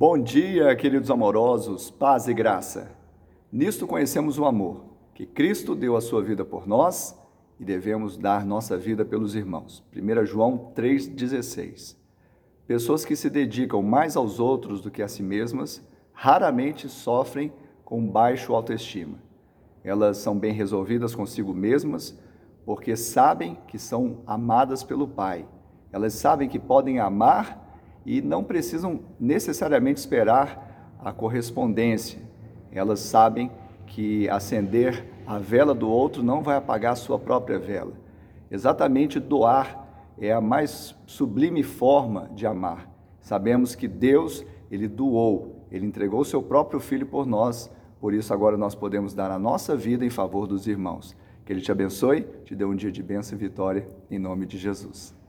Bom dia, queridos amorosos, paz e graça. Nisto conhecemos o amor, que Cristo deu a sua vida por nós e devemos dar nossa vida pelos irmãos. 1 João 3,16. Pessoas que se dedicam mais aos outros do que a si mesmas raramente sofrem com baixo autoestima. Elas são bem resolvidas consigo mesmas porque sabem que são amadas pelo Pai. Elas sabem que podem amar e não precisam necessariamente esperar a correspondência. Elas sabem que acender a vela do outro não vai apagar a sua própria vela. Exatamente doar é a mais sublime forma de amar. Sabemos que Deus, ele doou, ele entregou seu próprio filho por nós, por isso agora nós podemos dar a nossa vida em favor dos irmãos. Que ele te abençoe, te dê um dia de bênção e vitória em nome de Jesus.